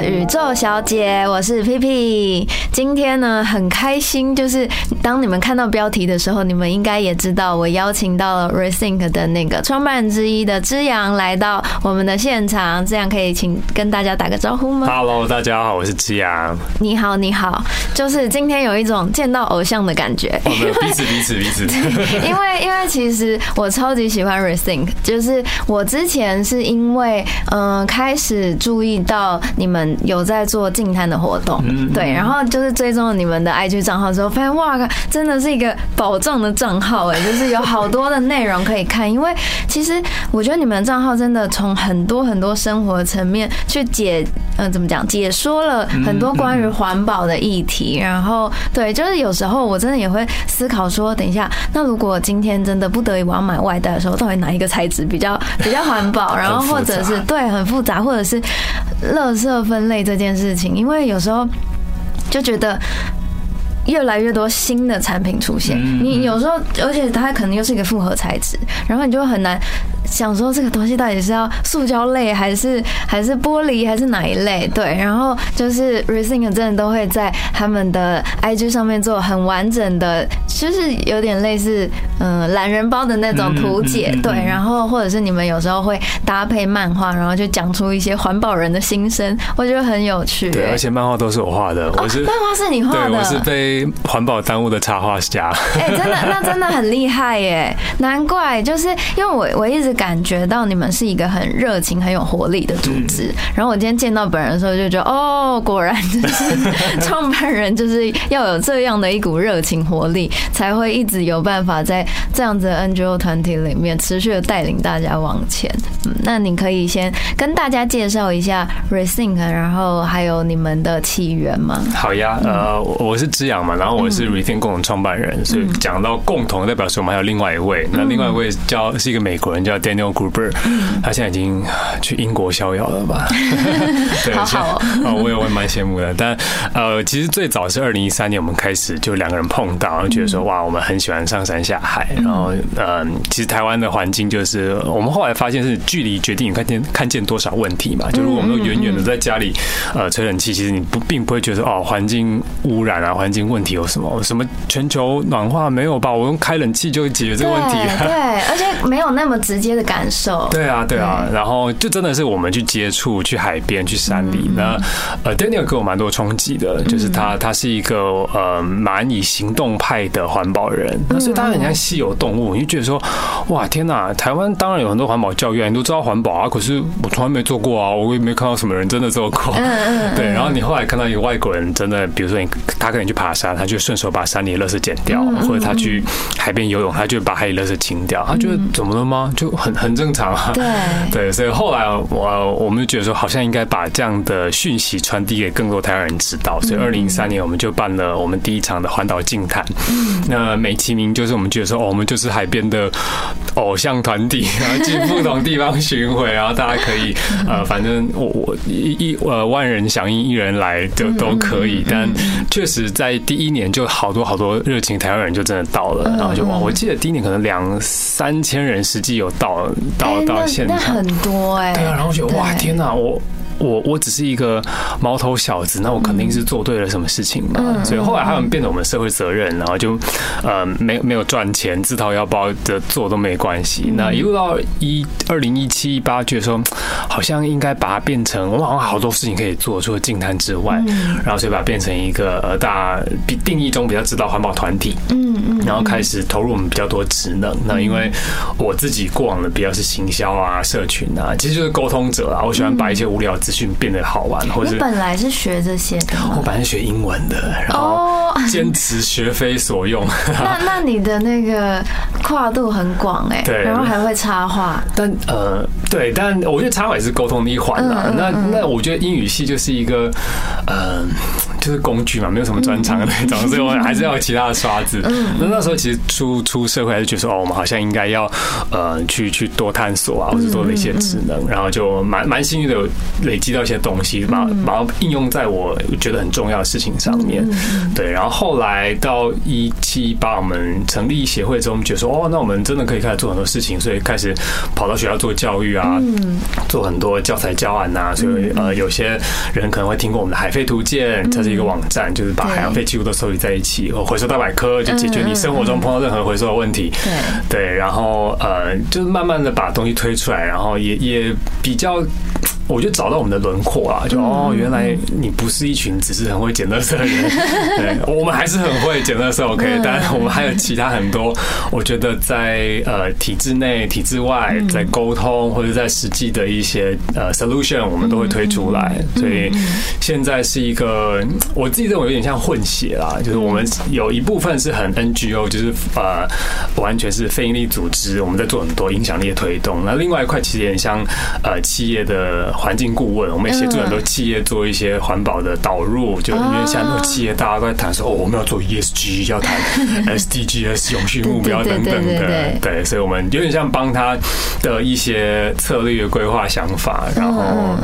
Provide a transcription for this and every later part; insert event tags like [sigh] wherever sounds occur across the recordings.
的宇宙小姐，我是 P P。今天呢，很开心，就是当你们看到标题的时候，你们应该也知道，我邀请到了 Rethink 的那个创办人之一的之阳来到我们的现场，这样可以请跟大家打个招呼吗？Hello，大家好，我是之阳。你好，你好，就是今天有一种见到偶像的感觉。彼此彼此彼此。[laughs] 因为因为其实我超级喜欢 Rethink，就是我之前是因为嗯开始注意到你们有在做静滩的活动，对，然后就是追踪了你们的 IG 账号之后，发现哇，真的是一个宝藏的账号哎，就是有好多的内容可以看。因为其实我觉得你们的账号真的从很多很多生活层面去解，嗯，怎么讲，解说了很多关于环保的议题。然后对，就是有时候我真的也会思考说，等一下，那如果今天真的不得已我要买外带的时候，到底哪一个材质比较比较环保？然后或者是对很复杂，或者是垃圾分类这件事情，因为有时候就觉得越来越多新的产品出现，你有时候而且它可能又是一个复合材质，然后你就很难。想说这个东西到底是要塑胶类还是还是玻璃还是哪一类？对，然后就是 Rethink 真的都会在他们的 IG 上面做很完整的，就是有点类似嗯懒人包的那种图解。对，然后或者是你们有时候会搭配漫画，然后就讲出一些环保人的心声，我觉得很有趣。对，而且漫画都是我画的，我是漫画是你画的，我是被环保耽误的插画家。哎，真的，[laughs] 那真的很厉害耶！难怪，就是因为我我一直。感觉到你们是一个很热情、很有活力的组织。然后我今天见到本人的时候，就觉得哦，果然就是创办人就是要有这样的一股热情、活力，才会一直有办法在这样子的 NGO 团体里面持续的带领大家往前。嗯，那你可以先跟大家介绍一下 Rethink，然后还有你们的起源吗？好呀，呃，我是知然后我是 Rethink 共同创办人，所以讲到共同代表说我们还有另外一位，那另外一位叫是一个美国人叫。Daniel Gruber，他现在已经去英国逍遥了吧？[laughs] 对，好好哦，我也会蛮羡慕的。但呃，其实最早是二零一三年，我们开始就两个人碰到，然后觉得说哇，我们很喜欢上山下海。然后呃，其实台湾的环境就是，我们后来发现是距离决定你看见看见多少问题嘛。就如果我们都远远的在家里呃吹冷气，其实你不并不会觉得哦，环境污染啊，环境问题有什么？什么全球暖化没有吧？我用开冷气就解决这个问题。对，[laughs] 而且没有那么直接。的感受，对啊，对啊，然后就真的是我们去接触，去海边，去山里。那呃，Daniel 给我蛮多冲击的，就是他，他是一个呃蛮以行动派的环保人，所以他很像稀有动物，你就觉得说，哇，天哪！台湾当然有很多环保教育，你都知道环保啊，可是我从来没做过啊，我也没看到什么人真的做过。嗯嗯。对，然后你后来看到一个外国人，真的，比如说你他可能去爬山，他就顺手把山里的垃圾剪掉，或者他去海边游泳，他就把海里垃圾清掉，他觉得怎么了吗？就。很很正常啊，[laughs] 对对，所以后来我我们就觉得说，好像应该把这样的讯息传递给更多台湾人知道，所以二零一三年我们就办了我们第一场的环岛静谈。那美其名就是我们觉得说，哦，我们就是海边的偶像团体，然后去不同地方巡回，然后大家可以呃，反正我我一一呃万人响应，一人来就都可以。但确实在第一年就好多好多热情台湾人就真的到了，然后就哇，我记得第一年可能两三千人实际有到。到到现场很多哎，对啊，然后觉得哇天哪，我。我我只是一个毛头小子，那我肯定是做对了什么事情嘛。所以后来他们变得我们社会责任，然后就呃没没有赚钱，自掏腰包的做都没关系。那一路到一二零一七一八，觉得说好像应该把它变成我们好像好多事情可以做，除了净滩之外，然后所以把它变成一个呃大比定义中比较知道环保团体。嗯嗯。然后开始投入我们比较多职能。那因为我自己过往的比较是行销啊、社群啊，其实就是沟通者啊。我喜欢把一些无聊。资讯变得好玩，或者你本来是学这些的，我本来是学英文的，然后坚持学非所用。[laughs] 那那你的那个跨度很广哎，对，然后还会插画。但呃，对，但我觉得插画也是沟通的一环啦。那那我觉得英语系就是一个，嗯。就是工具嘛，没有什么专长的那种，所以我们还是要有其他的刷子。那那时候其实出出社会还是觉得说，哦，我们好像应该要呃去去多探索啊，或者多了一些职能，然后就蛮蛮幸运的有累积到一些东西，把把它应用在我觉得很重要的事情上面。对，然后后来到一七八，我们成立协会之后，我们觉得说，哦，那我们真的可以开始做很多事情，所以开始跑到学校做教育啊，做很多教材教案呐。所以呃，有些人可能会听过我们的海飞图鉴，它是一个网站，就是把海洋废弃物都收集在一起，回收大百科就解决你生活中碰到任何回收的问题。对对，然后呃，就是慢慢的把东西推出来，然后也也比较。我就找到我们的轮廓啊，就哦，原来你不是一群只是很会捡垃圾的人，[laughs] 对，我们还是很会捡垃圾，OK，但我们还有其他很多，我觉得在呃体制内、体制外，在沟通或者在实际的一些呃 solution，我们都会推出来。所以现在是一个我自己认为有点像混血啦，就是我们有一部分是很 NGO，就是呃完全是非营利组织，我们在做很多影响力的推动。那另外一块其实也像呃企业的。环境顾问，我们也协助很多企业做一些环保的导入，就因为现在很多企业大家都在谈说，哦，我们要做 ESG，要谈 [laughs] SDGs 永续目标等等的，对，所以我们有点像帮他的一些策略规划想法，然后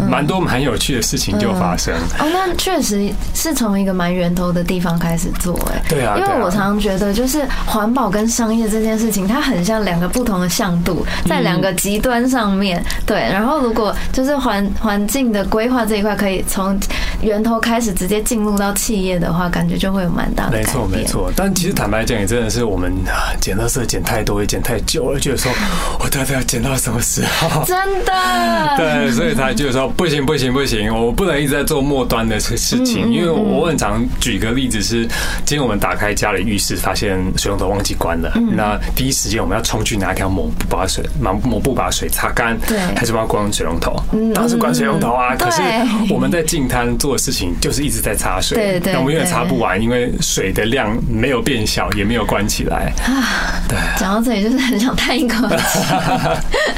蛮多蛮有趣的事情就发生。哦，那确实是从一个蛮源头的地方开始做，哎，对啊，因为我常常觉得，就是环保跟商业这件事情，它很像两个不同的向度，在两个极端上面，对，然后如果就是环环境的规划这一块，可以从源头开始直接进入到企业的话，感觉就会有蛮大的没错，没错。但其实坦白讲，也真的是我们捡垃圾捡太多，也捡太久了，觉得说我到底要捡到什么时候？真的。[laughs] 对，所以才就是说不行，不行，不行，我不能一直在做末端的事事情。因为我很常举个例子是，今天我们打开家里浴室，发现水龙头忘记关了，那第一时间我们要冲去拿一条抹布把水抹抹布把水擦干，对，还是帮关水龙头？嗯。是关水龙头啊！可是我们在净滩做的事情就是一直在擦水，对对，我们永远擦不完，因为水的量没有变小，也没有关起来。啊，对。讲到这里，就是很想叹一口气。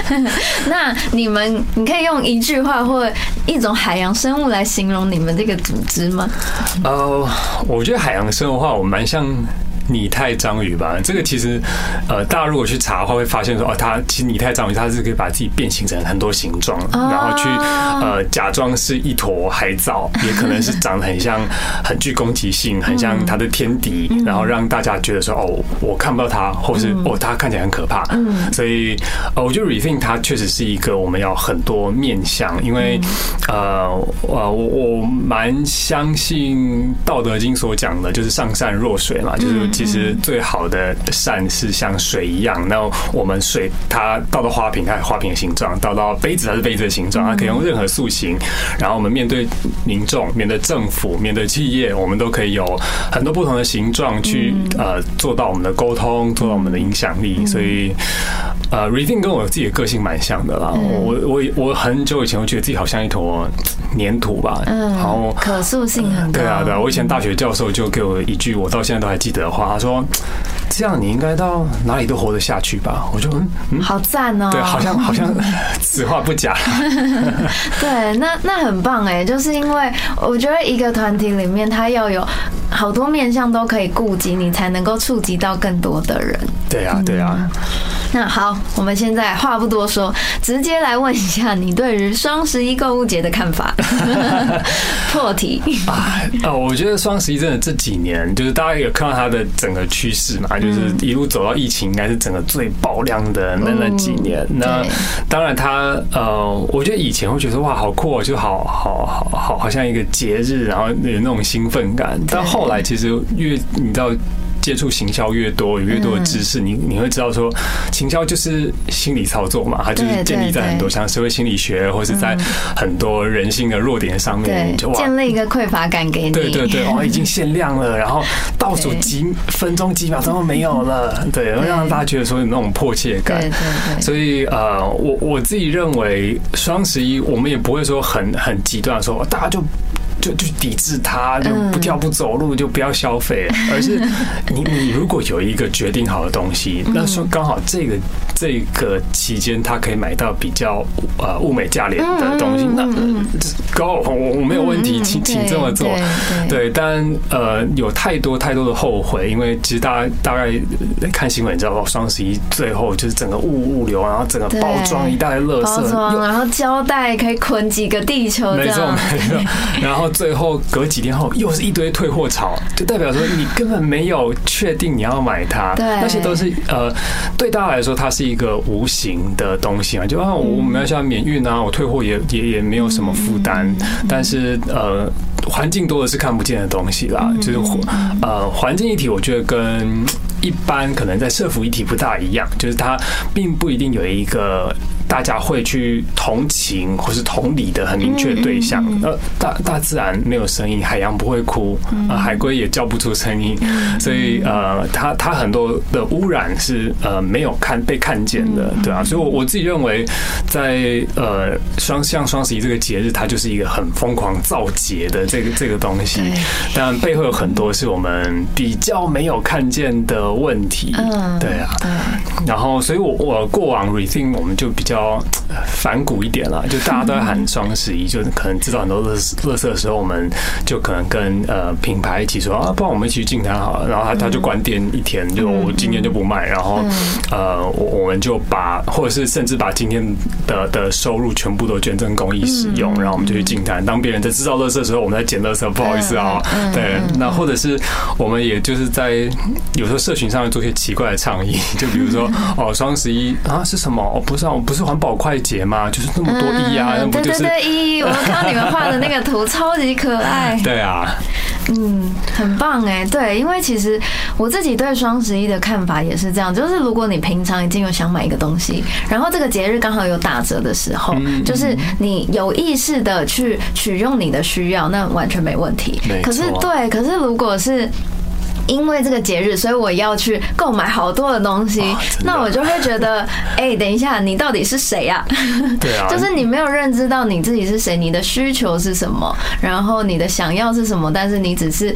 [laughs] 那你们，你可以用一句话或一种海洋生物来形容你们这个组织吗？呃，我觉得海洋生物的话，我蛮像。拟态章鱼吧，这个其实，呃，大家如果去查的话，会发现说，哦，它其实拟态章鱼它是可以把自己变形成很多形状，然后去呃假装是一坨海藻，也可能是长得很像，很具攻击性，[laughs] 很像它的天敌，然后让大家觉得说，哦，我看不到它，或是哦，它看起来很可怕。所以，呃，我觉得 rethink 它确实是一个我们要很多面向，因为，呃，呃，我我蛮相信《道德经》所讲的，就是上善若水嘛，就是。其实最好的善是像水一样，那我们水它倒到花瓶，它花瓶的形状；倒到杯子，它是杯子的形状。它可以用任何塑形。然后我们面对民众、面对政府、面对企业，我们都可以有很多不同的形状去呃做到我们的沟通，做到我们的影响力。所以呃 r e d i n g 跟我自己的个性蛮像的啦。我我我很久以前我觉得自己好像一坨粘土吧，然后可塑性很高。对啊，对啊。我以前大学教授就给我一句，我到现在都还记得的话。他说：“这样你应该到哪里都活得下去吧？”我就嗯，好赞哦！对，好像好像 [laughs] 此话不假。[laughs] 对，那那很棒哎，就是因为我觉得一个团体里面，他要有好多面向都可以顾及，你才能够触及到更多的人。对啊，对啊。[laughs] 那好，我们现在话不多说，直接来问一下你对于双十一购物节的看法。[laughs] 破题啊！哦，我觉得双十一真的这几年，就是大家有看到它的整个趋势嘛，就是一路走到疫情，应该是整个最爆量的那那几年。那当然，它呃，我觉得以前会觉得哇，好酷，就好好好好，好像一个节日，然后有那种兴奋感。但后来其实越你知道。接触行销越多，有越多的知识，你你会知道说，行销就是心理操作嘛，它就是建立在很多像社会心理学，或是在很多人性的弱点上面，就建立一个匮乏感给你。对对对，[laughs] 哦，已经限量了，然后倒数几分钟、几秒钟都没有了，对，让大家觉得说有那种迫切感。对对对。所以呃，我我自己认为双十一我们也不会说很很极端说大家就。就就抵制它，就不跳不走路，就不要消费，而是你你如果有一个决定好的东西，那说刚好这个这个期间他可以买到比较呃物美价廉的东西，那 go 我我没有问题，请请这么做，对，但呃有太多太多的后悔，因为其实大家大概看新闻，你知道双十一最后就是整个物物流，然后整个包装一大堆垃圾，然后胶带可以捆几个地球，没错没错，[laughs] 然后最后隔几天后又是一堆退货潮，就代表说你根本没有确定你要买它，对，那些都是呃对大家来说它是一个无形的东西嘛，就啊我们要像免运啊，我退货也也也没有什么负担，但是呃环境多的是看不见的东西啦，就是呃环境一体，我觉得跟一般可能在社服一体不大一样，就是它并不一定有一个。大家会去同情或是同理的很明确的对象。呃，大大自然没有声音，海洋不会哭，呃，海龟也叫不出声音，所以呃，它它很多的污染是呃没有看被看见的，对啊。所以，我我自己认为，在呃双像双十一这个节日，它就是一个很疯狂造节的这个这个东西，但背后有很多是我们比较没有看见的问题。嗯，对啊。然后，所以我我过往 rethink 我们就比较。反骨一点了，就大家都在喊双十一，[laughs] 就可能知道很多乐乐色的时候，我们就可能跟呃品牌一起说啊，不然我们一起去进摊好了。然后他他就关店一天，就我今天就不卖。然后呃，我我们就把或者是甚至把今天的的收入全部都捐赠公益使用。然后我们就去进摊。当别人在制造乐色的时候，我们在捡乐色，不好意思啊。对，那或者是我们也就是在有时候社群上面做些奇怪的倡议，[laughs] 就比如说 [laughs] 哦，双十一啊是什么？哦，不是啊，我不是。环保快捷吗，就是那么多一啊，那不就是？对对对，一，[laughs] 我看到你们画的那个图超级可爱。[laughs] 对啊，嗯，很棒哎。对，因为其实我自己对双十一的看法也是这样，就是如果你平常已经有想买一个东西，然后这个节日刚好有打折的时候，就是你有意识的去取用你的需要，那完全没问题。可是对，可是如果是。因为这个节日，所以我要去购买好多的东西，那我就会觉得，[laughs] 哎，等一下，你到底是谁呀？对啊，就是你没有认知到你自己是谁，你的需求是什么，然后你的想要是什么，但是你只是。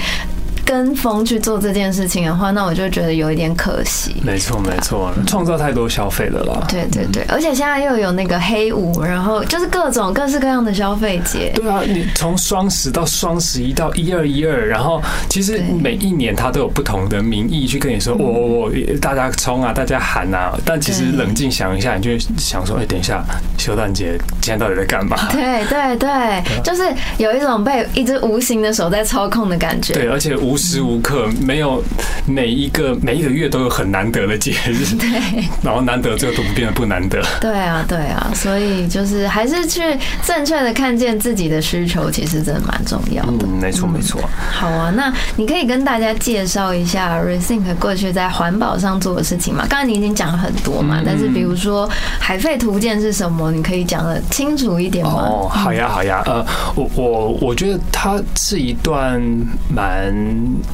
跟风去做这件事情的话，那我就觉得有一点可惜。没错，没错，创造太多消费了啦。对对对，而且现在又有那个黑五，然后就是各种各式各样的消费节。对啊，你从双十到双十一到一二一二，然后其实每一年它都有不同的名义去跟你说，我我大家冲啊，大家喊啊。但其实冷静想一下，你就想说，哎，等一下，休诞节今天到底在干嘛？对对对，就是有一种被一只无形的手在操控的感觉。对，而且无。无时无刻没有每一个每一个月都有很难得的节日，[laughs] 对，然后难得最后都不变得不难得，对啊，对啊，所以就是还是去正确的看见自己的需求，其实真的蛮重要的。没错，没错。好啊，那你可以跟大家介绍一下 Rethink 过去在环保上做的事情嘛？刚才你已经讲了很多嘛，但是比如说海废图鉴是什么，你可以讲的清楚一点吗？哦，好呀，好呀，呃，我我我觉得它是一段蛮。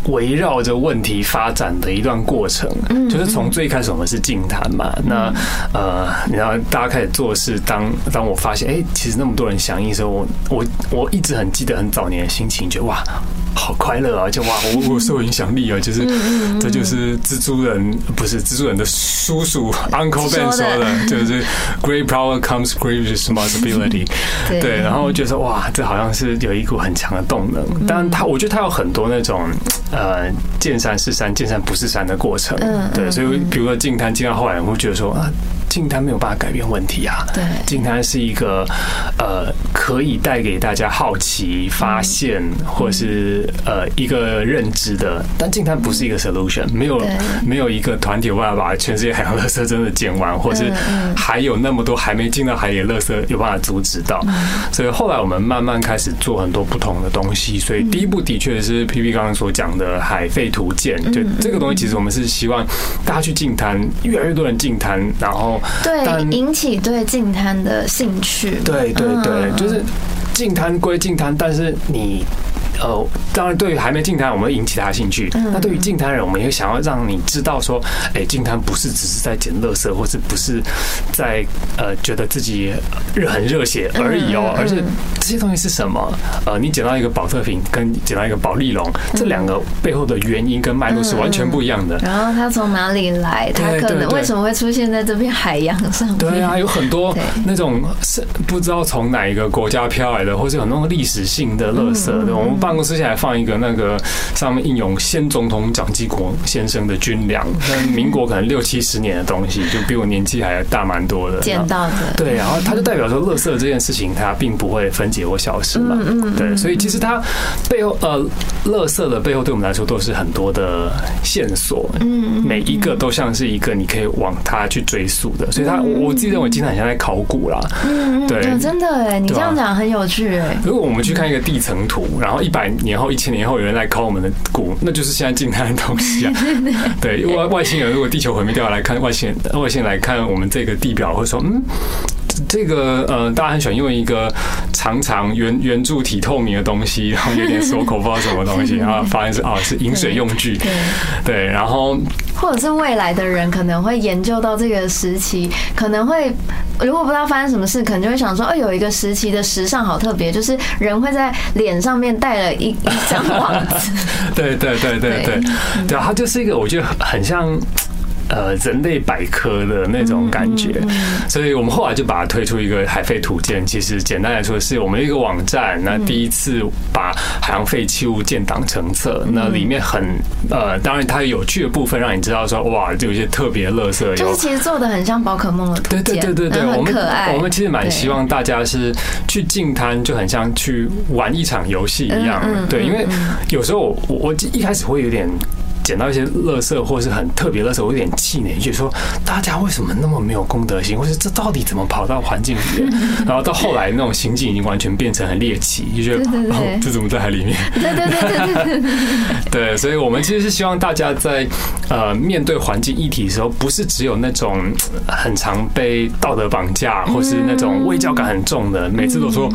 围绕着问题发展的一段过程，就是从最开始我们是静谈嘛，那呃，你知道大家开始做事，当当我发现，哎，其实那么多人响应的时候，我我我一直很记得很早年的心情，觉得哇。好快乐啊！就哇，我 [laughs] 我受影响力啊！就是这就是蜘蛛人不是蜘蛛人的叔叔 Uncle Ben 说的，[laughs] 就是 Great power comes great responsibility。[laughs] 对，然后就是哇，这好像是有一股很强的动能。当然，他我觉得他有很多那种呃见山是山，见山不是山的过程。对，所以比如说进滩进到后来，我会觉得说啊。静滩没有办法改变问题啊！对，静滩是一个呃，可以带给大家好奇、发现，或者是呃一个认知的。但净滩不是一个 solution，没有没有一个团体有办法把全世界海洋垃圾真的减完，或是还有那么多还没进到海里的垃圾有办法阻止到。所以后来我们慢慢开始做很多不同的东西。所以第一步的确是 P P 刚刚所讲的海废图鉴，就这个东西其实我们是希望大家去净滩，越来越多人净滩，然后。对，引起对净滩的兴趣。对对对，就是净滩归净滩，但是你呃，当然对于还没进摊，我们会引起他的兴趣。那对于进摊人，我们也想要让你知道说，哎，进摊不是只是在捡垃圾，或是不是在呃觉得自己热很热血而已哦，而是这些东西是什么？呃，你捡到一个保特瓶，跟捡到一个保利龙，这两个背后的原因跟脉络是完全不一样的。然后它从哪里来？它可能为什么会出现在这片海洋上面？对啊，有很多 [laughs] 那种是不知道从哪一个国家飘来的，或是有那种历史性的垃圾。我们办公室现在放一个那个上面印有先总统蒋经国先生的军粮，那民国可能六七十年的东西，就比我年纪还大蛮多的。捡到的。对，然后它就代表说，垃圾这件事情它并不会分解或消失嘛。嗯嗯。对，所以其实它背后呃，垃圾的背后对我们来说都是很多的线索。嗯嗯。每一个都像是一个你可以往它去追溯的，所以它我自己认为经常很像在考古啦。嗯嗯。对，真的哎，你这样讲很有趣哎。如果我们去看一个地层图，然后一百年后、一千年后有人来考我们的古，那就是现在静态的东西啊。[laughs] 对，外外星人如果地球毁灭掉来看外星人，外星人来看我们这个地表，会说嗯。这个呃，大家很喜欢用一个长长圆圆柱体透明的东西，然后有点锁口，不知道什么东西，然 [laughs] 后发现是啊，是饮水用具。对，然后或者是未来的人可能会研究到这个时期，可能会如果不知道发生什么事，可能就会想说，哦，有一个时期的时尚好特别，就是人会在脸上面戴了一 [laughs] 一张网子。对对对对对，对啊，它就是一个我觉得很像。呃，人类百科的那种感觉，所以我们后来就把它推出一个海废图鉴。其实简单来说，是我们一个网站。那第一次把海洋废弃物建档成册，那里面很呃，当然它有趣的部分，让你知道说，哇，就有一些特别乐色。就是其实做的很像宝可梦的图鉴，对对对对对，很可爱。我们其实蛮希望大家是去进滩，就很像去玩一场游戏一样。对，因为有时候我我一开始会有点。捡到一些垃圾或是很特别的时候，我有点气馁，就说大家为什么那么没有公德心，或是这到底怎么跑到环境里面？[laughs] 然后到后来那种心境已经完全变成很猎奇，就觉得哦，这怎么在海里面？对对对对对对。所以我们其实是希望大家在呃面对环境议题的时候，不是只有那种很常被道德绑架，或是那种畏教感很重的，每次都说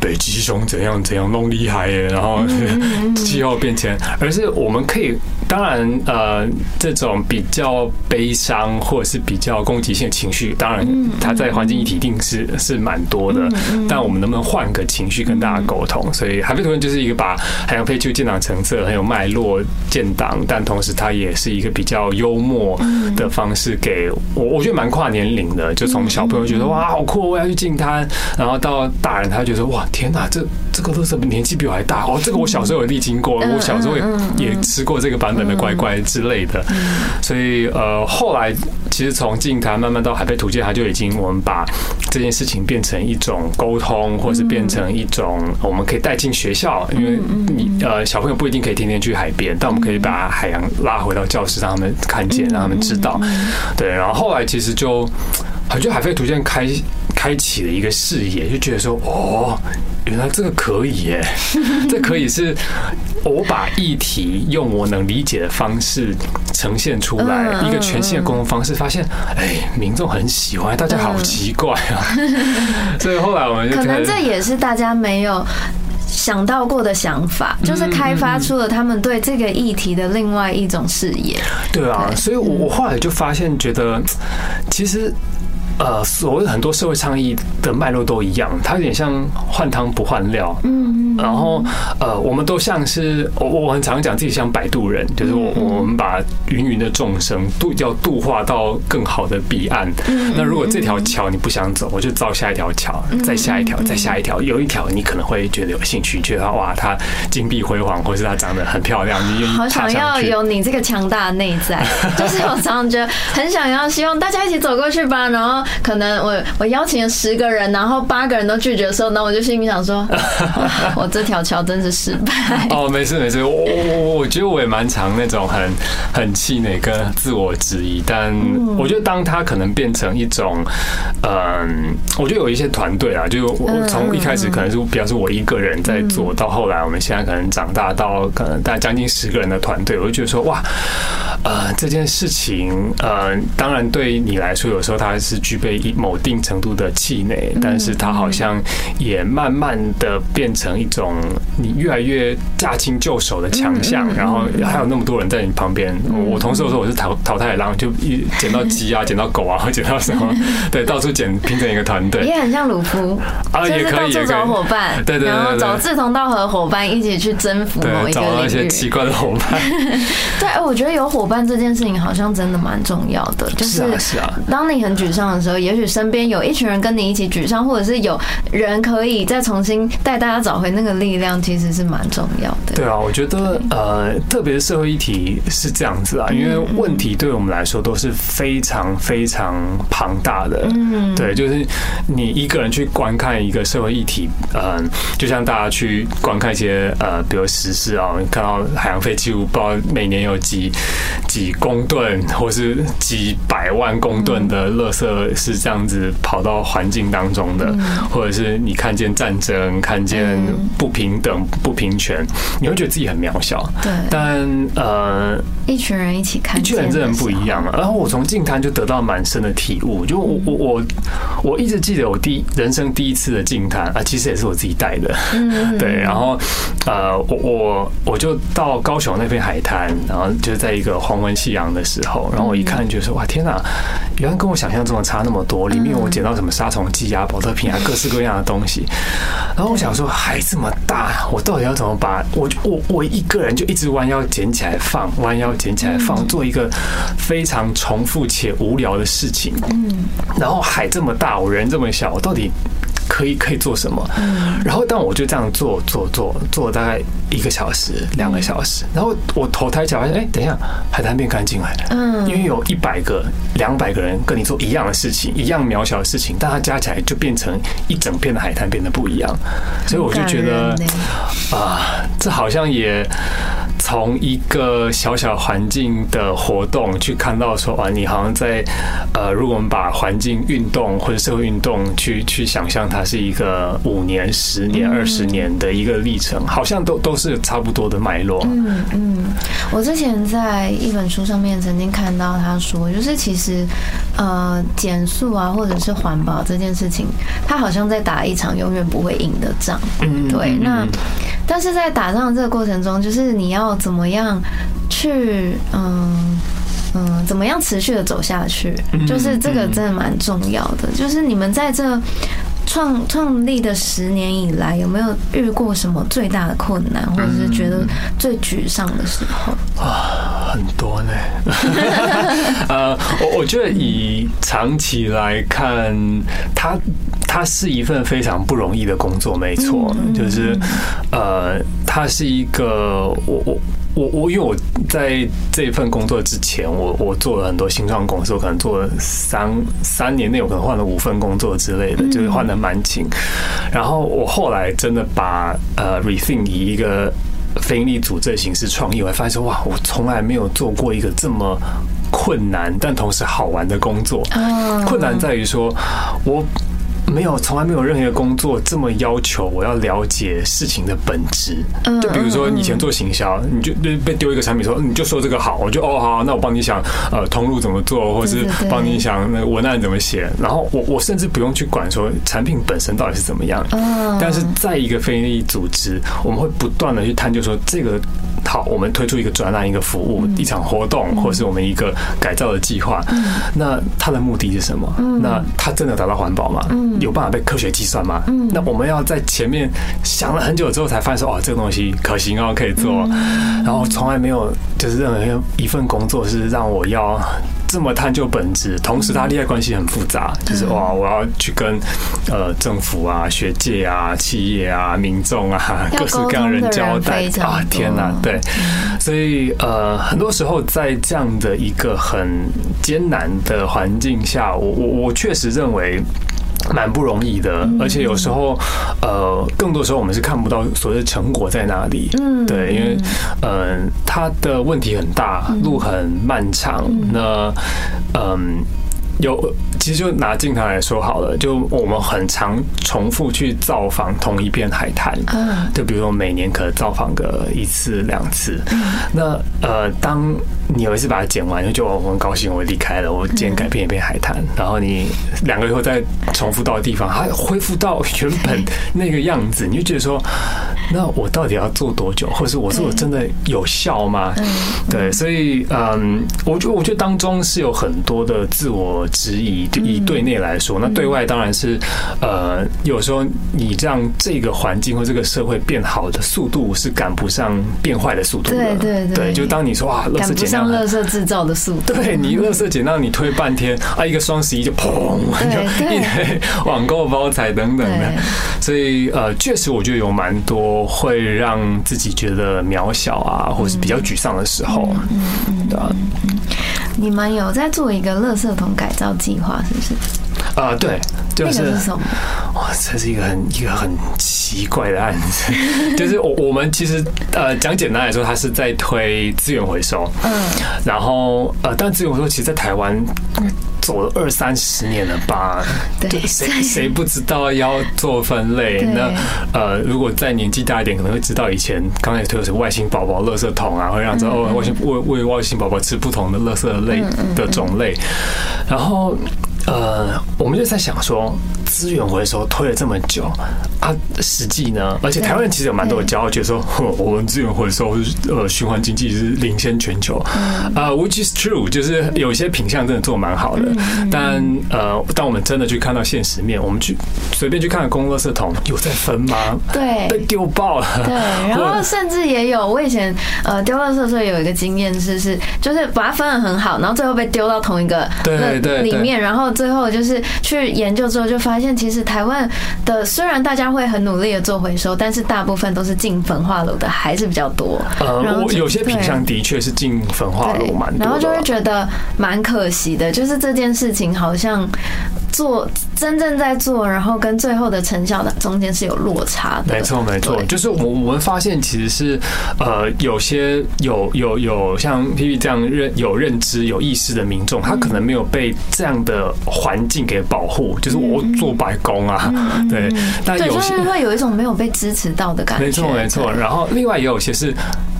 北极熊怎样怎样弄厉害耶，然后 [laughs] 气候变迁，而是我们可以。当然，呃，这种比较悲伤或者是比较攻击性的情绪，当然它在环境议题定是是蛮多的。但我们能不能换个情绪跟大家沟通？所以海飞图文就是一个把海洋废弃物建档成册，很有脉络建档，但同时它也是一个比较幽默的。方式，给我我觉得蛮跨年龄的。就从小朋友觉得哇好酷，我要去进滩，然后到大人他觉得哇天哪，这这个都是年纪比我还大哦，这个我小时候有历经过，我小时候也也吃过这个版。的乖乖之类的，所以呃，后来其实从静台慢慢到海贝图鉴，它就已经我们把这件事情变成一种沟通，或是变成一种我们可以带进学校，因为你呃小朋友不一定可以天天去海边，但我们可以把海洋拉回到教室，让他们看见，让他们知道。对，然后后来其实就我觉得海飞图鉴开开启了一个视野，就觉得说哦。原来这个可以耶，[laughs] 这可以是我把议题用我能理解的方式呈现出来，一个全新的沟通方式。发现哎，民众很喜欢，大家好奇怪啊！[laughs] 所以后来我们就可能这也是大家没有想到过的想法，就是开发出了他们对这个议题的另外一种视野。对啊，所以我我后来就发现，觉得其实。呃，所谓很多社会倡议的脉络都一样，它有点像换汤不换料。嗯，然后呃，我们都像是我我很常讲自己像摆渡人，就是我我们把芸芸的众生渡要渡化到更好的彼岸。那如果这条桥你不想走，我就造下一条桥，再下一条，再下一条，有一条你可能会觉得有兴趣，觉得哇，它金碧辉煌，或是它长得很漂亮，你愿意好想要有你这个强大的内在，[laughs] 就是我常常觉得很想要，希望大家一起走过去吧，然后。可能我我邀请了十个人，然后八个人都拒绝的时候，那我就心里想说，[laughs] 我这条桥真是失败。哦，没事没事，我我我觉得我也蛮常那种很很气馁跟自我质疑，但我觉得当他可能变成一种，嗯，我觉得有一些团队啊，就我从一开始可能是比较是我一个人在做到后来，我们现在可能长大到可能大概将近十个人的团队，我就觉得说哇。呃，这件事情，呃，当然对你来说，有时候它是具备一某定程度的气馁，但是它好像也慢慢的变成一种你越来越驾轻就熟的强项，然后还有那么多人在你旁边。我同事说我是淘淘汰狼，就一捡到鸡啊，捡到狗啊，[laughs] 捡到什么，[laughs] 对，到处捡，拼成一个团队。也很像鲁夫啊，也可以，到处找伙伴，对对，然后找志同道合的伙伴一起去征服某一个领域。一些奇怪的伙伴。[laughs] 对，我觉得有伙伴这件事情好像真的蛮重要的。是啊，是啊。当你很沮丧的时候，也许身边有一群人跟你一起沮丧，或者是有人可以再重新带大家找回那个力量，其实是蛮重要的。对啊，我觉得呃，特别是社会议题是这样子啊，因为问题对我们来说都是非常非常庞大的。嗯，对，就是你一个人去观看一个社会议题，嗯，就像大家去观看一些呃，比如时事啊，看到海洋废弃物，不知道每年有几几公吨，或是几百万公吨的垃圾是这样子跑到环境当中的，或者是你看见战争，看见不平等、不平权，你会觉得自己很渺小。对，但呃，一群人一起看，一群人真的不一样啊。然后我从静滩就得到蛮深的体悟，就我我我我一直记得我第人生第一次的静滩啊，其实也是我自己带的。嗯，[laughs] 对，然后呃，我我我就到高雄那边海滩，然后就在一个黄昏夕阳的时候，然后我一看就说哇天哪，原来跟我想象中的差那么多，里面我捡到什么杀虫剂啊、保特瓶啊，各式各样的东西。然后我想说海这么大，我到底要怎么把我我我一个人就一直弯腰捡起来放，弯腰捡起来放，做一个非常重复且无聊的事情。嗯，然后海这么大，我人这么小，我到底？可以可以做什么？嗯，然后但我就这样做做做做大概一个小时两个小时，然后我头抬起来发现，哎，等一下，海滩变干净了。嗯，因为有一百个、两百个人跟你做一样的事情，一样渺小的事情，但它加起来就变成一整片的海滩变得不一样。所以我就觉得啊，这好像也。从一个小小环境的活动去看到说啊，你好像在呃，如果我们把环境运动或者社会运动去去想象，它是一个五年、十年、二十年的一个历程，好像都都是差不多的脉络。嗯嗯，我之前在一本书上面曾经看到他说，就是其实呃，减速啊，或者是环保这件事情，他好像在打一场永远不会赢的仗。嗯，对。那但是在打仗这个过程中，就是你要。怎么样去嗯嗯怎么样持续的走下去？就是这个真的蛮重要的。就是你们在这创创立的十年以来，有没有遇过什么最大的困难，或者是觉得最沮丧的时候？啊，很多呢。[laughs] 呃，我我觉得以长期来看，它它是一份非常不容易的工作，没错。就是呃，它是一个我我。我我因为我在这份工作之前，我我做了很多新创公司，我可能做了三三年内，我可能换了五份工作之类的，就是换的蛮勤。然后我后来真的把呃 Rethink 以一个非营利组织的形式创业，我发现哇，我从来没有做过一个这么困难但同时好玩的工作。困难在于说我。没有，从来没有任何一个工作这么要求我要了解事情的本质。就比如说以前做行销，你就被丢一个产品说，你就说这个好，我就哦好，那我帮你想呃通路怎么做，或是帮你想那个文案怎么写，然后我我甚至不用去管说产品本身到底是怎么样。但是在一个非营利组织，我们会不断的去探究说这个好，我们推出一个专案、一个服务、一场活动，或是我们一个改造的计划，那它的目的是什么？那它真的达到环保吗？有办法被科学计算吗？嗯，那我们要在前面想了很久之后，才发现说，哦，这个东西可行哦，可以做。然后从来没有就是任何一份工作是让我要这么探究本质，同时它利害关系很复杂，就是哇，我要去跟呃政府啊、学界啊、企业啊、民众啊 [laughs] 各式各样人交代。啊，天哪，对，所以呃，很多时候在这样的一个很艰难的环境下，我我我确实认为。蛮不容易的，而且有时候，呃，更多时候我们是看不到所谓的成果在哪里。嗯，对，因为，嗯，他的问题很大，路很漫长。那，嗯，有，其实就拿镜头来说好了，就我们很常重复去造访同一片海滩。嗯，就比如说每年可能造访个一次两次。那，呃，当你有一次把它剪完，就我很高兴，我离开了，我今天改变一片海滩。然后你两个月后再重复到的地方，它恢复到原本那个样子，你就觉得说，那我到底要做多久，或者是我做的真的有效吗？对，所以嗯，我觉得我觉得当中是有很多的自我质疑，就以对内来说，那对外当然是呃，有时候你让这个环境或这个社会变好的速度是赶不上变坏的速度的。对对对，就当你说哇，赶不上垃圾制造的速度。对你垃圾捡到你推半天啊，一个双十一就砰，[laughs] 就一堆网购包材等等的。所以呃，确实我觉得有蛮多会让自己觉得渺小啊，或是比较沮丧的时候。对啊。你们有在做一个垃圾桶改造计划，是不是？啊，对，就是什么？哇，这是一个很一个很奇怪的案子，[laughs] 就是我我们其实呃讲简单来说，它是在推资源回收，嗯，然后呃，但资源回收其实，在台湾走了二三十年了吧？对，谁谁不知道要做分类？那呃，如果再年纪大一点，可能会知道以前刚才推的是外星宝宝垃圾桶啊，会让这哦外星为为外星宝宝吃不同的垃圾类的种类，然后。呃，我们就在想说，资源回收推了这么久啊，实际呢？而且台湾人其实有蛮多的骄傲，觉得说我们资源回收呃循环经济是领先全球啊，which is true，就是有一些品相真的做蛮好的。但呃，当我们真的去看到现实面，我们去随便去看公乐色桶有在分吗？对，被丢爆了。对，[laughs] 然后甚至也有我以前呃丢垃圾的时候有一个经验是是，就是把它分的很好，然后最后被丢到同一个对对里面，然后。最后就是去研究之后，就发现其实台湾的虽然大家会很努力的做回收，但是大部分都是进焚化炉的还是比较多。呃，我有些品相的确是进焚化炉蛮多，然后就会觉得蛮可惜的，就是这件事情好像。做真正在做，然后跟最后的成效的中间是有落差的。没错，没错，就是我我们发现其实是呃，有些有有有像 P P 这样认有认知有意识的民众，他可能没有被这样的环境给保护，就是我做白宫啊，对，但有些会有一种没有被支持到的感觉。没错，没错。然后另外也有些是。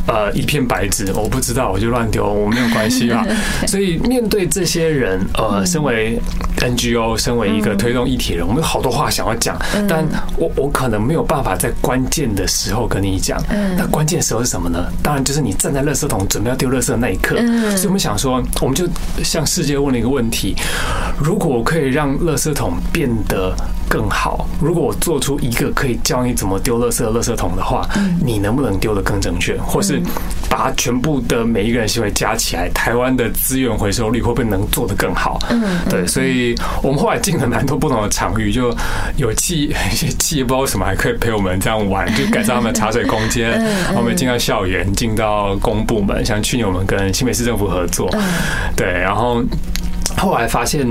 呃，一片白纸，我不知道，我就乱丢，我没有关系啦。[laughs] 所以面对这些人，呃，身为 NGO，身为一个推动议题人，我们有好多话想要讲，但我我可能没有办法在关键的时候跟你讲。那关键时候是什么呢？当然就是你站在垃圾桶准备要丢垃圾的那一刻。所以我们想说，我们就向世界问了一个问题：如果我可以让垃圾桶变得更好，如果我做出一个可以教你怎么丢垃圾的垃圾桶的话，你能不能丢得更正确，或是？把全部的每一个人行为加起来，台湾的资源回收率会不会能做得更好？嗯，对，所以我们后来进了蛮多不同的场域，就有企一 [laughs] 些企业不知道为什么还可以陪我们这样玩，就改造他们茶水空间。[laughs] 我们进到校园，进到公部门，像去年我们跟新北市政府合作，对，然后后来发现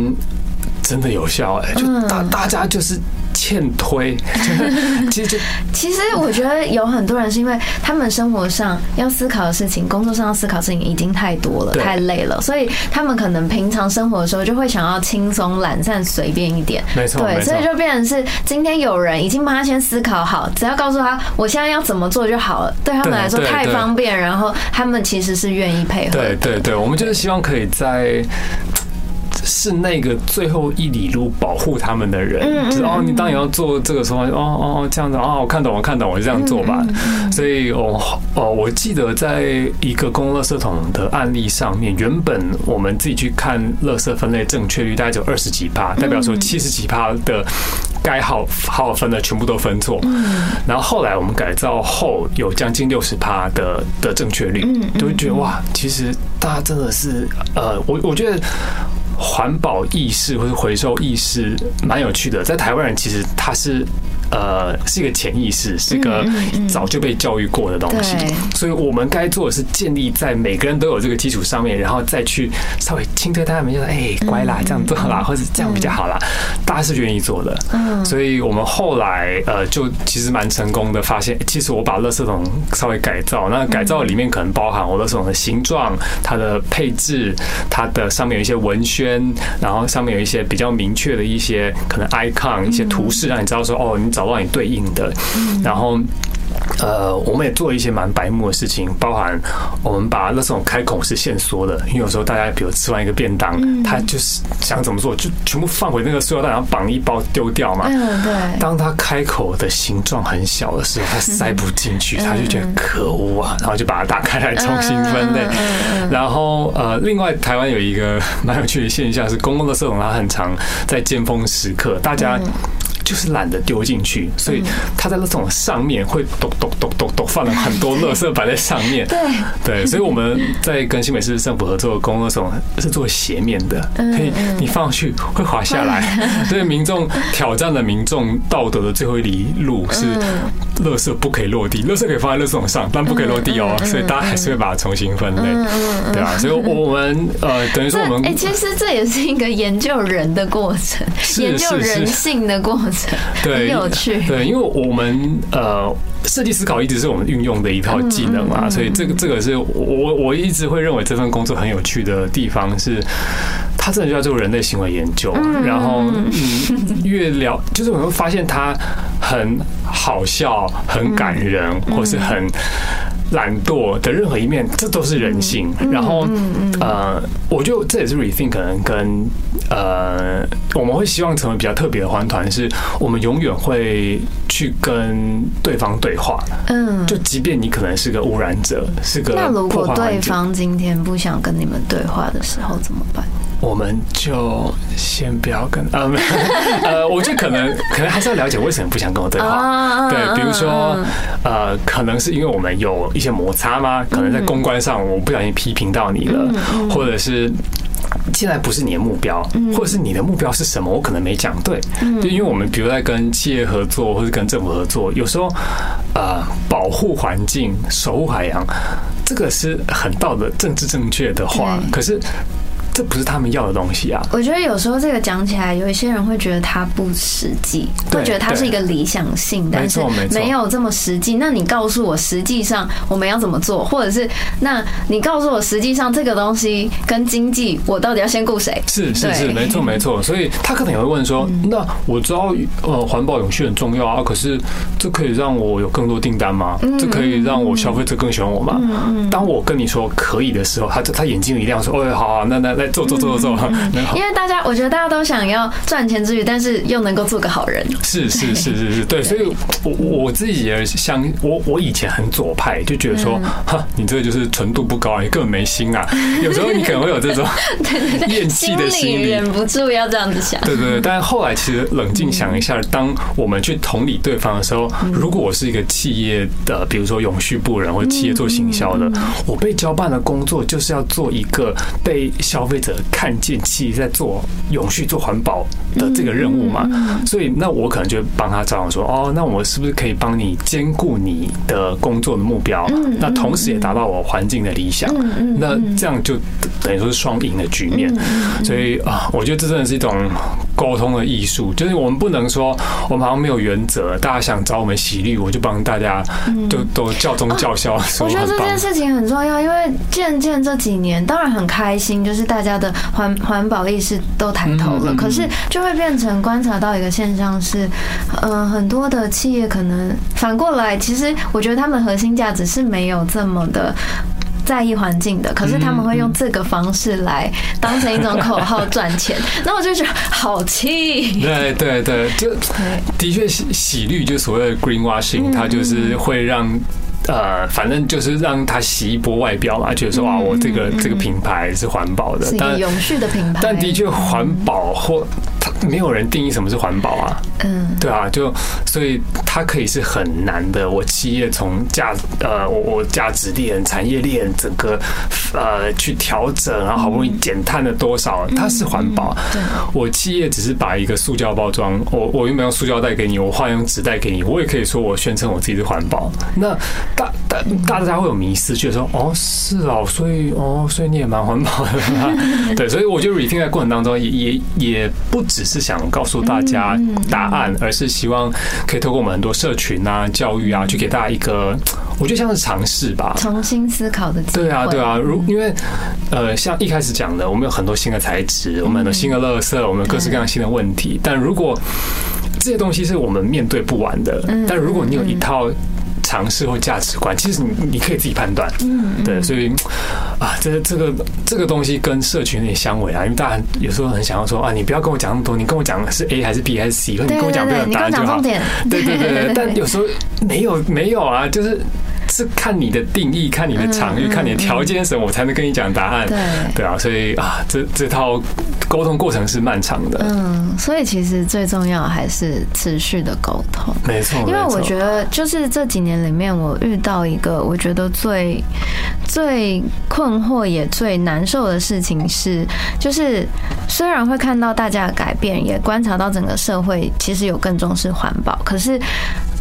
真的有效，哎，就大大家就是。欠推，[laughs] 其实其实我觉得有很多人是因为他们生活上要思考的事情，工作上要思考事情已经太多了，太累了，所以他们可能平常生活的时候就会想要轻松懒散随便一点，没错，对，所以就变成是今天有人已经帮他先思考好，只要告诉他我现在要怎么做就好了，对他们来说太方便，然后他们其实是愿意配合，对对对，我们就是希望可以在。是那个最后一里路保护他们的人，就是哦，你当然要做这个时候，哦哦哦，这样子哦，我看懂，我看懂，我就这样做吧。所以，哦哦，我记得在一个公共垃圾桶的案例上面，原本我们自己去看垃圾分类正确率大概只有二十几趴，代表说七十几趴的该好好分的全部都分错。然后后来我们改造后，有将近六十趴的的正确率，就会觉得哇，其实大家真的是呃，我我觉得。环保意识或者回收意识蛮有趣的，在台湾人其实他是。呃，是一个潜意识，是一个早就被教育过的东西，所以我们该做的是建立在每个人都有这个基础上面，然后再去稍微轻推他们，就说哎，乖啦，这样做啦，或者这样比较好啦，大家是愿意做的。嗯，所以我们后来呃，就其实蛮成功的，发现其实我把垃圾桶稍微改造，那改造里面可能包含我垃圾桶的形状、它的配置、它的上面有一些文宣，然后上面有一些比较明确的一些可能 icon、一些图示，让你知道说哦，你。找到你对应的，然后呃，我们也做一些蛮白目的事情，包含我们把那种开孔是限缩的，因为有时候大家比如吃完一个便当，他就是想怎么做就全部放回那个塑料袋，然后绑一包丢掉嘛。嗯，对。当他开口的形状很小的时候，他塞不进去，他就觉得可恶啊，然后就把它打开来重新分类。然后呃，另外台湾有一个蛮有趣的现象是，公共的社桶它很常在尖峰时刻，大家。就是懒得丢进去，所以它在那种上面会咚咚咚咚咚放了很多垃圾摆在上面。对对，所以我们在跟新北市政府合作的公共桶是做斜面的，可以你放上去会滑下来。[laughs] 所以民众挑战了民众道德的最后一里路是，垃圾不可以落地，垃圾可以放在垃圾桶上，但不可以落地哦。所以大家还是会把它重新分类，对啊。所以我们呃，等于说我们哎，其实这也是一个研究人的过程，研究人性的过程。对，有趣。对，因为我们呃，设计思考一直是我们运用的一套技能嘛，所以这个这个是我我一直会认为这份工作很有趣的地方是，他真的就要做人类行为研究，然后嗯，越聊就是我会发现他很好笑、很感人，或是很。懒惰的任何一面，这都是人性。然后，呃，我觉得这也是 rethink 可能跟呃，我们会希望成为比较特别的环团，是我们永远会去跟对方对话。嗯，就即便你可能是个污染者，是个那如果对方今天不想跟你们对话的时候怎么办？我们就先不要跟呃 [laughs] 呃，我觉得可能可能还是要了解为什么不想跟我对话。对，比如说呃，可能是因为我们有一些摩擦吗？可能在公关上我不小心批评到你了，或者是现在不是你的目标，或者是你的目标是什么？我可能没讲对。就因为我们比如在跟企业合作或者跟政府合作，有时候呃，保护环境、守护海洋，这个是很道德、政治正确的话，可是。这不是他们要的东西啊！我觉得有时候这个讲起来，有一些人会觉得它不实际，会觉得它是一个理想性，但是没有这么实际。那你告诉我，实际上我们要怎么做？或者是，那你告诉我，实际上这个东西跟经济，我到底要先顾谁？是是是，没错没错。所以他可能也会问说：“那我知道呃环保永续很重要啊，可是这可以让我有更多订单吗？这可以让我消费者更喜欢我吗？”当我跟你说可以的时候，他他眼睛一亮说：“哦，好好，那那那。”做做做做 [laughs] 做，因为大家，我觉得大家都想要赚钱之余，但是又能够做个好人。是是是是是，对，所以我我自己也相我我以前很左派，就觉得说，[laughs] 哈，你这个就是纯度不高，你根本没心啊。[laughs] 有时候你可能会有这种厌弃的心理，忍不住要这样子想。对对对，但是后来其实冷静想一下，当我们去同理对方的时候，如果我是一个企业的，比如说永续部人或者企业做行销的，我被交办的工作就是要做一个被消费。者看见企业在做永续、做环保。的这个任务嘛，所以那我可能就帮他照样说哦，那我是不是可以帮你兼顾你的工作的目标？那同时也达到我环境的理想。那这样就等于说是双赢的局面。所以啊，我觉得这真的是一种沟通的艺术，就是我们不能说我们好像没有原则，大家想找我们洗绿，我就帮大家都都教忠教孝。我觉得这件事情很重要，因为渐渐这几年当然很开心，就是大。家的环环保意识都抬头了，可是就会变成观察到一个现象是，嗯，很多的企业可能反过来，其实我觉得他们核心价值是没有这么的在意环境的，可是他们会用这个方式来当成一种口号赚钱，[laughs] 那我就觉得好气。对对对，就的确洗洗绿，就所谓的 green washing，它就是会让。呃，反正就是让他洗一波外表嘛，觉得说啊，我这个这个品牌是环保的，但永续的品牌，但的确环保或。没有人定义什么是环保啊，嗯，对啊，就所以它可以是很难的。我企业从价呃，我我价值链、产业链整个呃去调整，然后好不容易减碳了多少，它是环保。对，我企业只是把一个塑胶包装，我我原本用塑胶袋给你，我换用纸袋给你，我也可以说我宣称我自己是环保。那大大大家会有迷失，觉得说哦是哦，所以哦所以你也蛮环保的，[laughs] 对，所以我觉得 reting 在过程当中也也也不只是。想告诉大家答案，而是希望可以透过我们很多社群啊、教育啊，去给大家一个，我觉得像是尝试吧，重新思考的对啊，对啊。如因为呃，像一开始讲的，我们有很多新的材质，我们很多新的垃圾，我们有各式各样新的问题。但如果这些东西是我们面对不完的，但如果你有一套。尝试或价值观，其实你你可以自己判断。嗯，对，所以啊，这这个这个东西跟社群有点相违啊，因为大家有时候很想要说啊，你不要跟我讲那么多，你跟我讲是 A 还是 B 还是 C，或者你跟我讲不要答案就好。对对对，但有时候没有没有啊，就是。是看你的定义，看你的场域，看你的条件什么，我才能跟你讲答案。对对啊，所以啊，这这套沟通过程是漫长的。嗯，所以其实最重要还是持续的沟通。没错，因为我觉得就是这几年里面，我遇到一个我觉得最最困惑也最难受的事情是，就是虽然会看到大家的改变，也观察到整个社会其实有更重视环保，可是。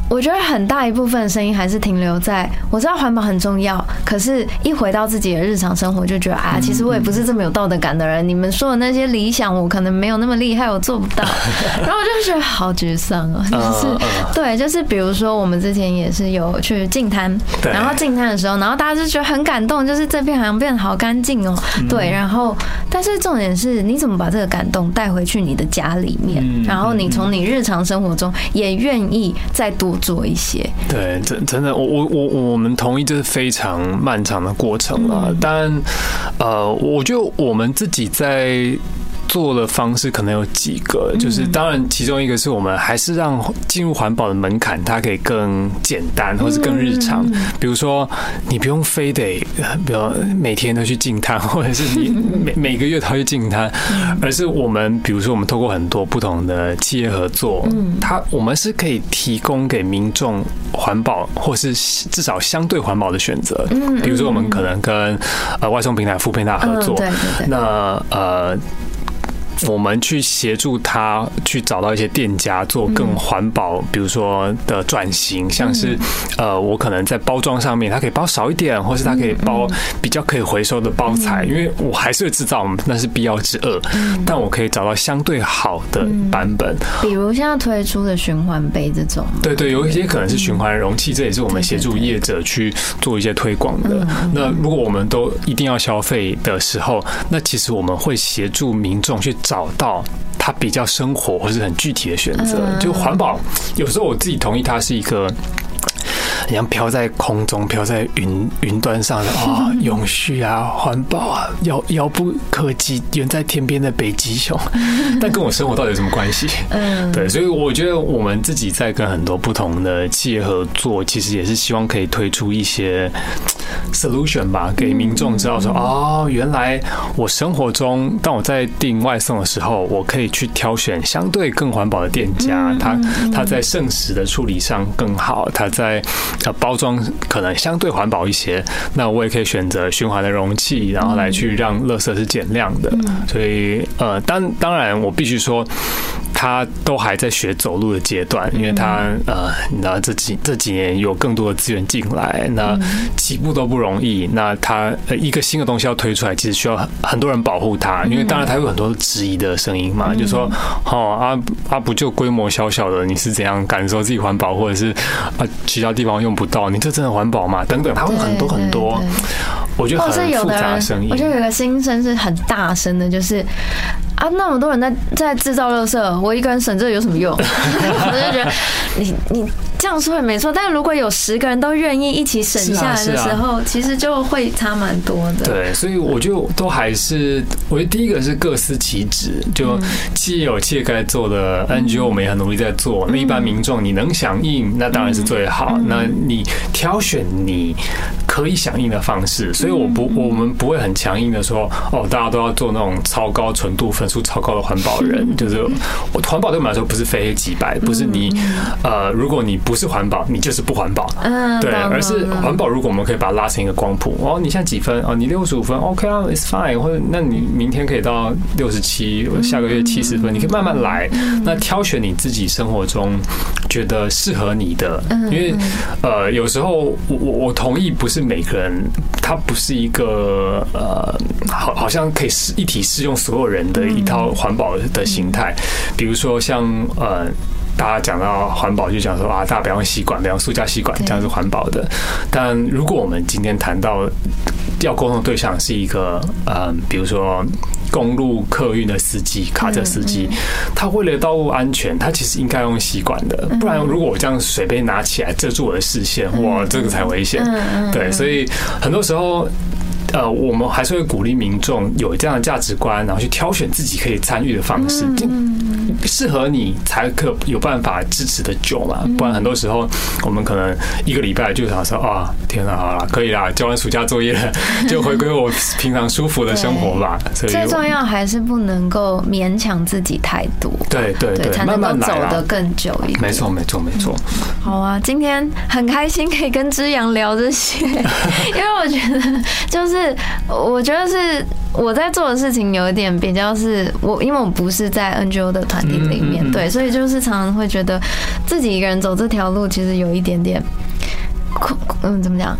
我觉得很大一部分声音还是停留在我知道环保很重要，可是一回到自己的日常生活，就觉得啊，其实我也不是这么有道德感的人。你们说的那些理想，我可能没有那么厉害，我做不到。[laughs] 然后我就觉得好沮丧哦，就是对，就是比如说我们之前也是有去净滩，然后净滩的时候，然后大家就觉得很感动，就是这片海洋变得好干净哦。对，然后但是重点是你怎么把这个感动带回去你的家里面，然后你从你日常生活中也愿意再多。做一些，对，真真的，我我我我们同意，这是非常漫长的过程了。但，呃，我觉得我们自己在。做的方式可能有几个，就是当然其中一个是我们还是让进入环保的门槛它可以更简单，或是更日常。比如说你不用非得，比如每天都去净滩，[laughs] 或者是你每 [laughs] 每个月都去净滩，而是我们比如说我们透过很多不同的企业合作，它我们是可以提供给民众环保，或是至少相对环保的选择。比如说我们可能跟呃外送平台富平台合作，那呃。我们去协助他去找到一些店家做更环保，比如说的转型，像是呃，我可能在包装上面，它可以包少一点，或是它可以包比较可以回收的包材，因为我还是会制造，那是必要之二，但我可以找到相对好的版本。比如现在推出的循环杯这种，对对，有一些可能是循环容器，这也是我们协助业者去做一些推广的。那如果我们都一定要消费的时候，那其实我们会协助民众去找。到它比较生活或是很具体的选择，就环保。有时候我自己同意，它是一个。像飘在空中、飘在云云端上的啊，[laughs] 永续啊，环保啊，遥遥不可及、远在天边的北极熊，[laughs] 但跟我生活到底有什么关系？嗯，对，所以我觉得我们自己在跟很多不同的企业合作，其实也是希望可以推出一些 solution 吧，给民众知道说，哦，原来我生活中，当我在订外送的时候，我可以去挑选相对更环保的店家，他他在剩食的处理上更好，他在呃，包装可能相对环保一些，那我也可以选择循环的容器，然后来去让垃圾是减量的。所以，呃，当当然，我必须说。他都还在学走路的阶段，因为他呃，你知道这几这几年有更多的资源进来，那起步都不容易。那他一个新的东西要推出来，其实需要很多人保护他，因为当然他有很多质疑的声音嘛，就说哦啊啊不就规模小小的，你是怎样感受自己环保，或者是啊其他地方用不到，你这真的环保吗？等等，他会很多很多，我觉得很复杂的声音。我觉得有个心声是很大声的，就是。啊，那么多人在在制造垃圾，我一个人省这有什么用？[laughs] 我就觉得你你。这样说也没错，但如果有十个人都愿意一起省下来的时候，其实就会差蛮多的。对，所以我就都还是，我觉得第一个是各司其职，就企业有企业该做的，NGO 我们也很努力在做。那一般民众你能响应，那当然是最好。那你挑选你可以响应的方式，所以我不我们不会很强硬的说，哦，大家都要做那种超高纯度、分数超高的环保人。[laughs] 就是我环保对我们来说不是非黑即白，不是你呃，如果你不不是环保，你就是不环保。嗯，对，而是环保。如果我们可以把它拉成一个光谱，哦，你现在几分？哦，你六十五分，OK 啊，It's fine。或者，那你明天可以到六十七，下个月七十分，你可以慢慢来。那挑选你自己生活中觉得适合你的，因为呃，有时候我我我同意，不是每个人，他不是一个呃，好好像可以适一体适用所有人的一套环保的形态。比如说像呃。大家讲到环保，就讲说啊，大家不要用吸管，不要用塑胶吸管，这样是环保的。但如果我们今天谈到要沟通对象是一个，嗯，比如说公路客运的司机、卡车司机，他为了道路安全，他其实应该用吸管的，不然如果我这样水杯拿起来遮住我的视线，哇，这个才危险。对，所以很多时候。呃，我们还是会鼓励民众有这样的价值观，然后去挑选自己可以参与的方式，适合你才可有办法支持的久嘛。不然很多时候，我们可能一个礼拜就想说啊，天哪，好了，可以啦，交完暑假作业了，[laughs] 就回归我平常舒服的生活吧。所以最重要还是不能够勉强自己太多，对对对，才能够走得更久一点。没错没错没错。好啊，今天很开心可以跟之阳聊这些，[laughs] 因为我觉得就是。我觉得是我在做的事情有一点比较是我，因为我不是在 NGO 的团体里面，对，所以就是常常会觉得自己一个人走这条路，其实有一点点，嗯，怎么讲？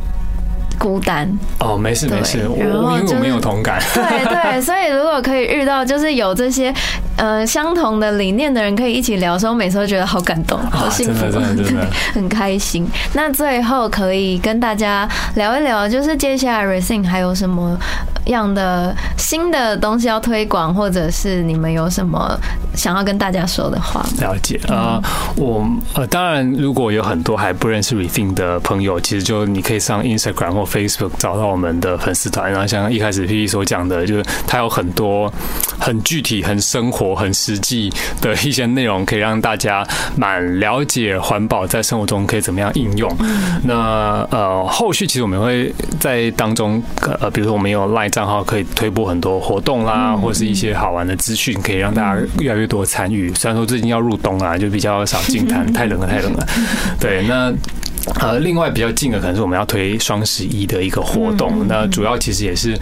孤单哦，没事没事，我因为我没有同感。对对，所以如果可以遇到就是有这些呃相同的理念的人，可以一起聊的时候，每次都觉得好感动，好幸福，真的真的 [laughs] 很开心。那最后可以跟大家聊一聊，就是接下来 Racing 还有什么样的新的东西要推广，或者是你们有什么想要跟大家说的话？了解啊，我呃，当然如果有很多还不认识 Reading 的朋友，其实就你可以上 Instagram 或 Facebook 找到我们的粉丝团，然后像一开始 P P 所讲的，就是它有很多很具体、很生活、很实际的一些内容，可以让大家蛮了解环保在生活中可以怎么样应用。那呃，后续其实我们会在当中，呃，比如说我们有 Line 账号，可以推播很多活动啦，或是一些好玩的资讯，可以让大家越来越多参与。虽然说最近要入冬啊，就比较少进摊，[laughs] 太冷了，太冷了。对，那。呃，另外比较近的可能是我们要推双十一的一个活动，那主要其实也是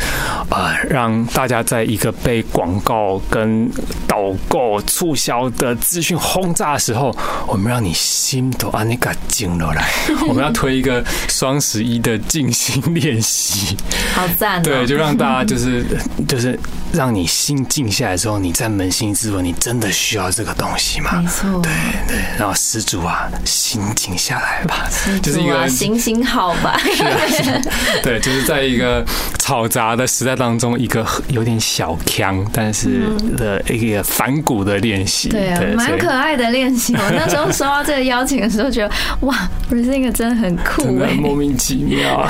啊，让大家在一个被广告跟导购促销的资讯轰炸的时候，我们让你心都啊那个静落来。[laughs] 我们要推一个双十一的静心练习，好赞！对，就让大家就是就是让你心静下来之后，你再扪心自问，你真的需要这个东西吗？没错，对对，然后施主啊，心静下来吧。[laughs] 就是一个行行好吧，[laughs] [laughs] 对，就是在一个嘈杂的时代当中，一个有点小腔，但是的一个反骨的练习，对啊，蛮可爱的练习。我那时候收到这个邀请的时候，觉得哇，不是那个真的很酷哎，莫名其妙。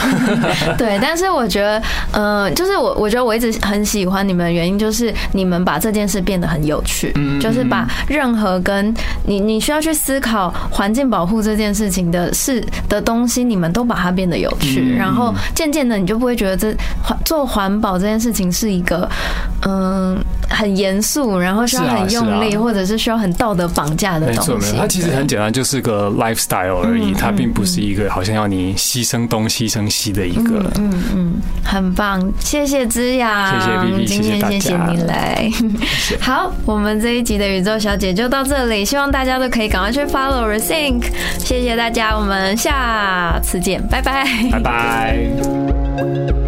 对，但是我觉得，嗯，就是我，我觉得我一直很喜欢你们的原因，就是你们把这件事变得很有趣，就是把任何跟你你需要去思考环境保护这件事情的事。的东西，你们都把它变得有趣，然后渐渐的，你就不会觉得这做环保这件事情是一个嗯很严肃，然后需要很用力，或者是需要很道德绑架的东西。它其实很简单，就是个 lifestyle 而已，它并不是一个好像要你牺牲东牺牲西的一个。嗯嗯，很棒，谢谢之雅，谢谢 B B，今天谢谢你来。[laughs] 好，我们这一集的宇宙小姐就到这里，希望大家都可以赶快去 follow r e t h i n k 谢谢大家，我们。下次见，拜拜。拜拜。拜拜。